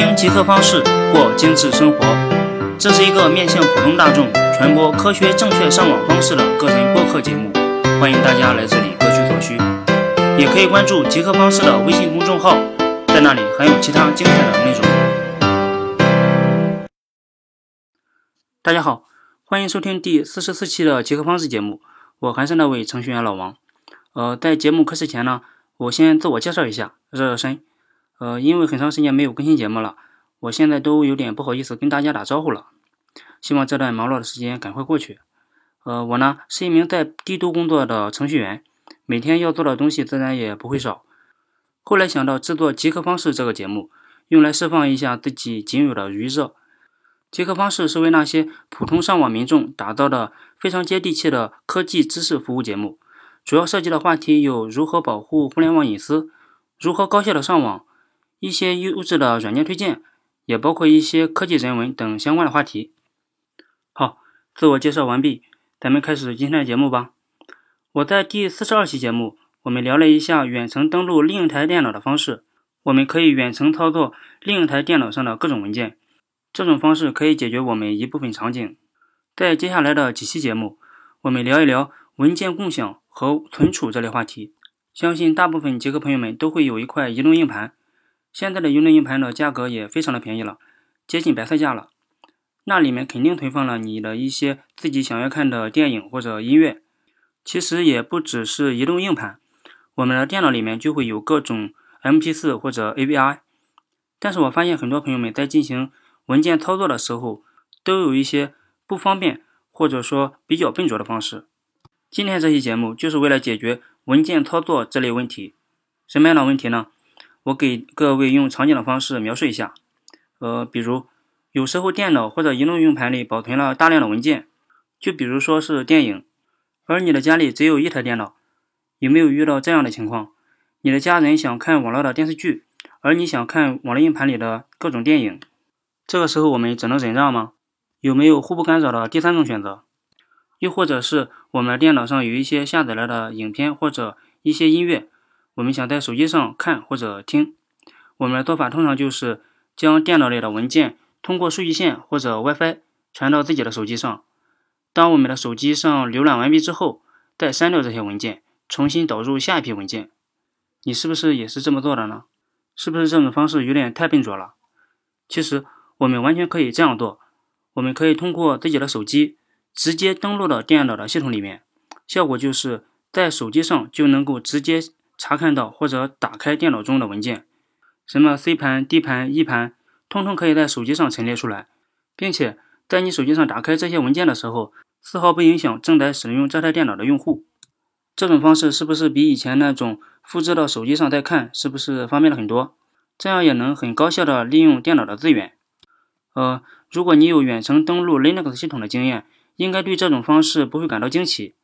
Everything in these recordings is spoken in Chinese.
听极客方式过精致生活，这是一个面向普通大众传播科学正确上网方式的个人播客节目，欢迎大家来这里各取所需。也可以关注极客方式的微信公众号，在那里还有其他精彩的内容。大家好，欢迎收听第四十四期的极客方式节目，我还是那位程序员老王。呃，在节目开始前呢，我先自我介绍一下，热热身。呃，因为很长时间没有更新节目了，我现在都有点不好意思跟大家打招呼了。希望这段忙碌的时间赶快过去。呃，我呢是一名在帝都工作的程序员，每天要做的东西自然也不会少。后来想到制作《极客方式》这个节目，用来释放一下自己仅有的余热。《极客方式》是为那些普通上网民众打造的非常接地气的科技知识服务节目，主要涉及的话题有如何保护互联网隐私，如何高效的上网。一些优质的软件推荐，也包括一些科技人文等相关的话题。好，自我介绍完毕，咱们开始今天的节目吧。我在第四十二期节目，我们聊了一下远程登录另一台电脑的方式。我们可以远程操作另一台电脑上的各种文件，这种方式可以解决我们一部分场景。在接下来的几期节目，我们聊一聊文件共享和存储这类话题。相信大部分极客朋友们都会有一块移动硬盘。现在的移动硬盘的价格也非常的便宜了，接近白菜价了。那里面肯定存放了你的一些自己想要看的电影或者音乐。其实也不只是移动硬盘，我们的电脑里面就会有各种 MP4 或者 AVI。但是我发现很多朋友们在进行文件操作的时候，都有一些不方便或者说比较笨拙的方式。今天这期节目就是为了解决文件操作这类问题。什么样的问题呢？我给各位用场景的方式描述一下，呃，比如有时候电脑或者移动硬盘里保存了大量的文件，就比如说是电影，而你的家里只有一台电脑，有没有遇到这样的情况？你的家人想看网络的电视剧，而你想看网络硬盘里的各种电影，这个时候我们只能忍让吗？有没有互不干扰的第三种选择？又或者是我们电脑上有一些下载来的影片或者一些音乐？我们想在手机上看或者听，我们的做法通常就是将电脑里的文件通过数据线或者 WiFi 传到自己的手机上。当我们的手机上浏览完毕之后，再删掉这些文件，重新导入下一批文件。你是不是也是这么做的呢？是不是这种方式有点太笨拙了？其实我们完全可以这样做。我们可以通过自己的手机直接登录到电脑的系统里面，效果就是在手机上就能够直接。查看到或者打开电脑中的文件，什么 C 盘、D 盘、E 盘，通通可以在手机上陈列出来，并且在你手机上打开这些文件的时候，丝毫不影响正在使用这台电脑的用户。这种方式是不是比以前那种复制到手机上再看，是不是方便了很多？这样也能很高效的利用电脑的资源。呃，如果你有远程登录 Linux 系统的经验，应该对这种方式不会感到惊奇。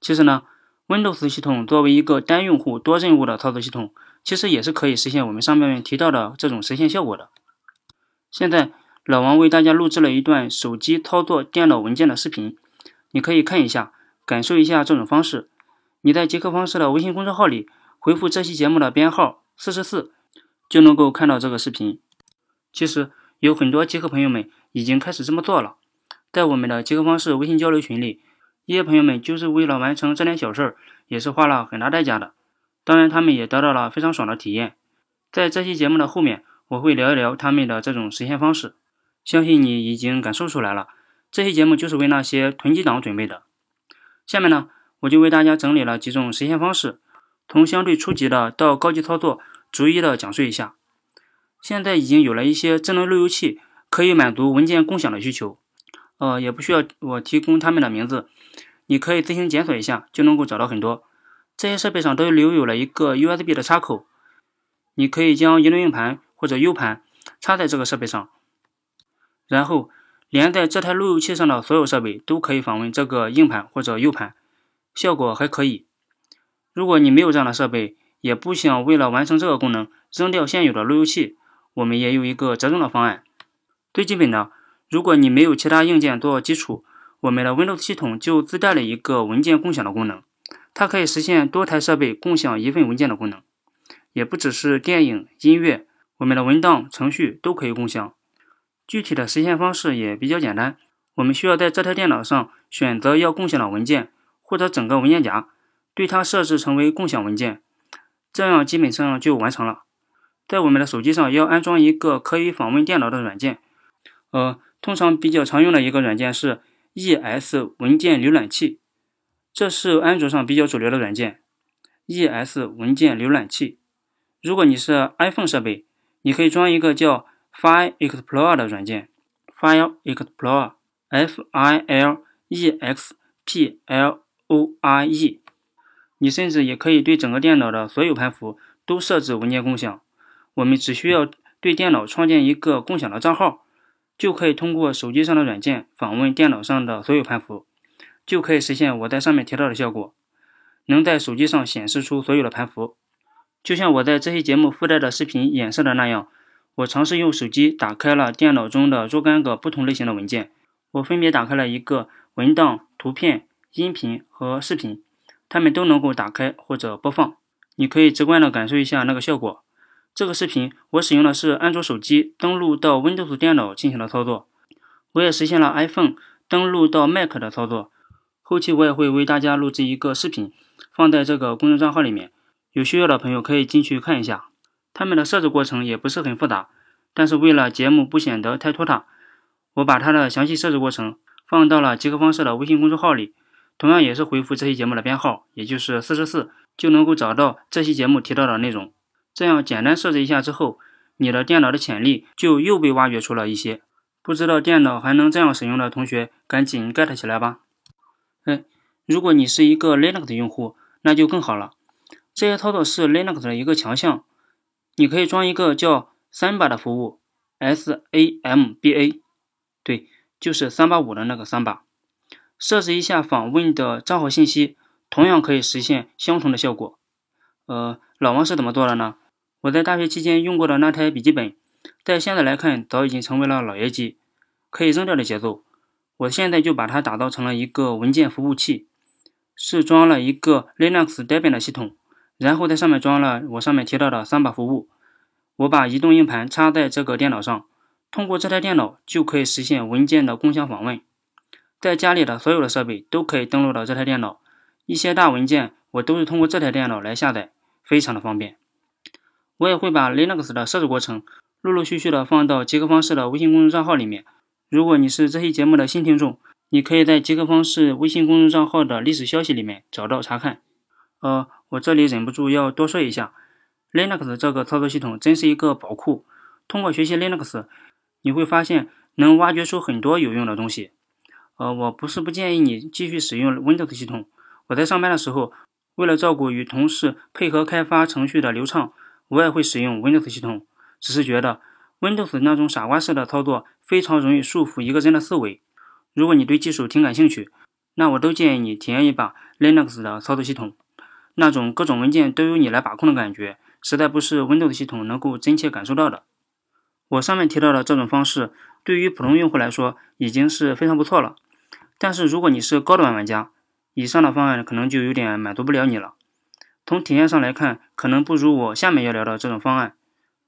其实呢。Windows 系统作为一个单用户多任务的操作系统，其实也是可以实现我们上面提到的这种实现效果的。现在老王为大家录制了一段手机操作电脑文件的视频，你可以看一下，感受一下这种方式。你在极客方式的微信公众号里回复这期节目的编号四十四，就能够看到这个视频。其实有很多极客朋友们已经开始这么做了，在我们的极客方式微信交流群里。一些朋友们就是为了完成这点小事儿，也是花了很大代价的。当然，他们也得到了非常爽的体验。在这期节目的后面，我会聊一聊他们的这种实现方式。相信你已经感受出来了，这期节目就是为那些囤积党准备的。下面呢，我就为大家整理了几种实现方式，从相对初级的到高级操作，逐一的讲述一下。现在已经有了一些智能路由器，可以满足文件共享的需求。呃，也不需要我提供他们的名字，你可以自行检索一下，就能够找到很多。这些设备上都留有了一个 USB 的插口，你可以将移动硬盘或者 U 盘插在这个设备上，然后连在这台路由器上的所有设备都可以访问这个硬盘或者 U 盘，效果还可以。如果你没有这样的设备，也不想为了完成这个功能扔掉现有的路由器，我们也有一个折中的方案，最基本的。如果你没有其他硬件做基础，我们的 Windows 系统就自带了一个文件共享的功能，它可以实现多台设备共享一份文件的功能。也不只是电影、音乐，我们的文档、程序都可以共享。具体的实现方式也比较简单，我们需要在这台电脑上选择要共享的文件或者整个文件夹，对它设置成为共享文件，这样基本上就完成了。在我们的手机上要安装一个可以访问电脑的软件，呃，通常比较常用的一个软件是 ES 文件浏览器，这是安卓上比较主流的软件。ES 文件浏览器，如果你是 iPhone 设备，你可以装一个叫 File Explorer 的软件，File Explorer，F I L E X P L O R E。你甚至也可以对整个电脑的所有盘符都设置文件共享。我们只需要对电脑创建一个共享的账号，就可以通过手机上的软件访问电脑上的所有盘符，就可以实现我在上面提到的效果，能在手机上显示出所有的盘符。就像我在这期节目附带的视频演示的那样，我尝试用手机打开了电脑中的若干个不同类型的文件，我分别打开了一个文档、图片、音频和视频，它们都能够打开或者播放，你可以直观的感受一下那个效果。这个视频我使用的是安卓手机登录到 Windows 电脑进行的操作，我也实现了 iPhone 登录到 Mac 的操作。后期我也会为大家录制一个视频，放在这个公众账号里面，有需要的朋友可以进去看一下。他们的设置过程也不是很复杂，但是为了节目不显得太拖沓，我把它的详细设置过程放到了极客方式的微信公众号里，同样也是回复这期节目的编号，也就是四十四，就能够找到这期节目提到的内容。这样简单设置一下之后，你的电脑的潜力就又被挖掘出了一些。不知道电脑还能这样使用的同学，赶紧 get 起来吧！哎，如果你是一个 Linux 的用户，那就更好了。这些操作是 Linux 的一个强项。你可以装一个叫 Samba 的服务，S A M B A，对，就是三八五的那个 Samba。设置一下访问的账号信息，同样可以实现相同的效果。呃，老王是怎么做的呢？我在大学期间用过的那台笔记本，在现在来看早已经成为了老爷机，可以扔掉的节奏。我现在就把它打造成了一个文件服务器，是装了一个 Linux Debian 的系统，然后在上面装了我上面提到的三把服务。我把移动硬盘插在这个电脑上，通过这台电脑就可以实现文件的共享访问。在家里的所有的设备都可以登录到这台电脑，一些大文件我都是通过这台电脑来下载，非常的方便。我也会把 Linux 的设置过程陆陆续续的放到极客方式的微信公众账号里面。如果你是这期节目的新听众，你可以在极客方式微信公众账号的历史消息里面找到查看。呃，我这里忍不住要多说一下，Linux 这个操作系统真是一个宝库。通过学习 Linux，你会发现能挖掘出很多有用的东西。呃，我不是不建议你继续使用 Windows 系统。我在上班的时候，为了照顾与同事配合开发程序的流畅。我也会使用 Windows 系统，只是觉得 Windows 那种傻瓜式的操作非常容易束缚一个人的思维。如果你对技术挺感兴趣，那我都建议你体验一把 Linux 的操作系统。那种各种文件都由你来把控的感觉，实在不是 Windows 系统能够真切感受到的。我上面提到的这种方式，对于普通用户来说已经是非常不错了。但是如果你是高端玩家，以上的方案可能就有点满足不了你了。从体验上来看，可能不如我下面要聊的这种方案。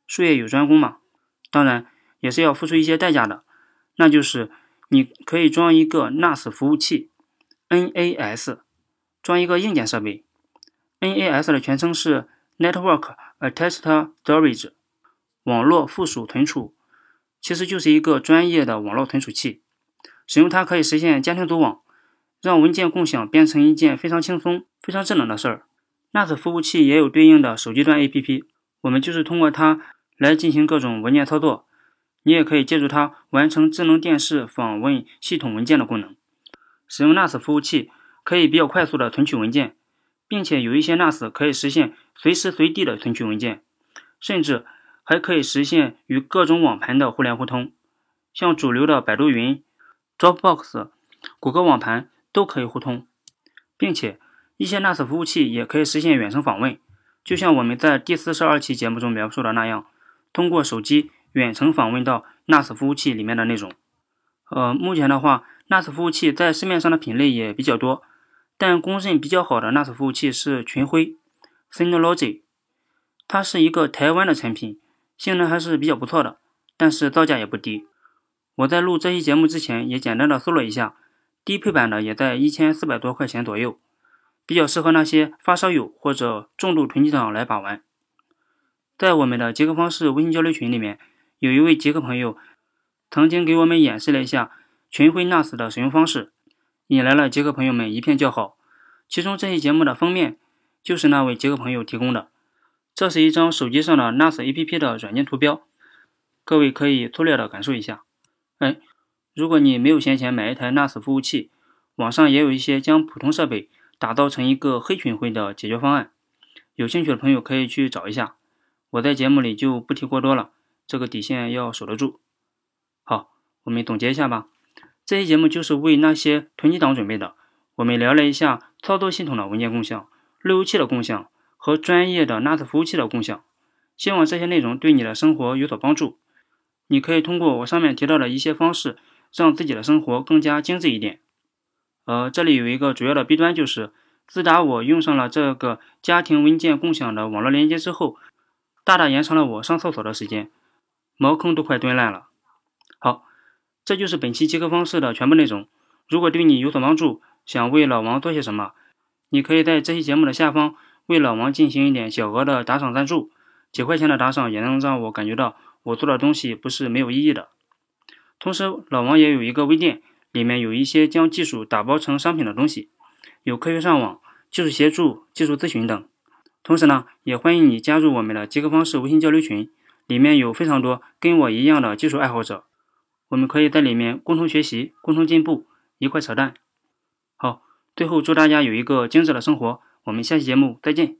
术业有专攻嘛，当然也是要付出一些代价的。那就是你可以装一个 NAS 服务器，NAS，装一个硬件设备。NAS 的全称是 Network Attached Storage，网络附属存储，其实就是一个专业的网络存储器。使用它可以实现家庭组网，让文件共享变成一件非常轻松、非常智能的事儿。NAS 服务器也有对应的手机端 APP，我们就是通过它来进行各种文件操作。你也可以借助它完成智能电视访问系统文件的功能。使用 NAS 服务器可以比较快速的存取文件，并且有一些 NAS 可以实现随时随地的存取文件，甚至还可以实现与各种网盘的互联互通，像主流的百度云、Dropbox、谷歌网盘都可以互通，并且。一些 NAS 服务器也可以实现远程访问，就像我们在第四十二期节目中描述的那样，通过手机远程访问到 NAS 服务器里面的内容。呃，目前的话，NAS 服务器在市面上的品类也比较多，但公认比较好的 NAS 服务器是群晖 （Synology），它是一个台湾的产品，性能还是比较不错的，但是造价也不低。我在录这期节目之前也简单的搜了一下，低配版的也在一千四百多块钱左右，比较适合那些发烧友或者重度囤积党来把玩。在我们的杰克方式微信交流群里面，有一位杰克朋友曾经给我们演示了一下群晖 NAS 的使用方式，引来了杰克朋友们一片叫好。其中这期节目的封面就是那位杰克朋友提供的，这是一张手机上的 NAS APP 的软件图标，各位可以粗略的感受一下。哎，如果你没有闲钱买一台 NAS 服务器，网上也有一些将普通设备打造成一个黑群会的解决方案，有兴趣的朋友可以去找一下。我在节目里就不提过多了，这个底线要守得住。好，我们总结一下吧。这期节目就是为那些囤积党准备的。我们聊了一下操作系统的文件共享、路由器的共享和专业的 NAS 服务器的共享。希望这些内容对你的生活有所帮助。你可以通过我上面提到的一些方式，让自己的生活更加精致一点。呃，这里有一个主要的弊端，就是自打我用上了这个家庭文件共享的网络连接之后。大大延长了我上厕所的时间，茅坑都快蹲烂了。好，这就是本期杰克方式的全部内容。如果对你有所帮助，想为老王做些什么，你可以在这期节目的下方为老王进行一点小额的打赏赞助，几块钱的打赏也能让我感觉到我做的东西不是没有意义的。同时，老王也有一个微店，里面有一些将技术打包成商品的东西有科学上网技术协助技术咨询等。同时呢也欢迎你加入我们的集合方式微信交流群里面有非常多跟我一样的技术爱好者。我们可以在里面共同学习共同进步一块扯淡。好最后祝大家有一个精致的生活我们下期节目再见。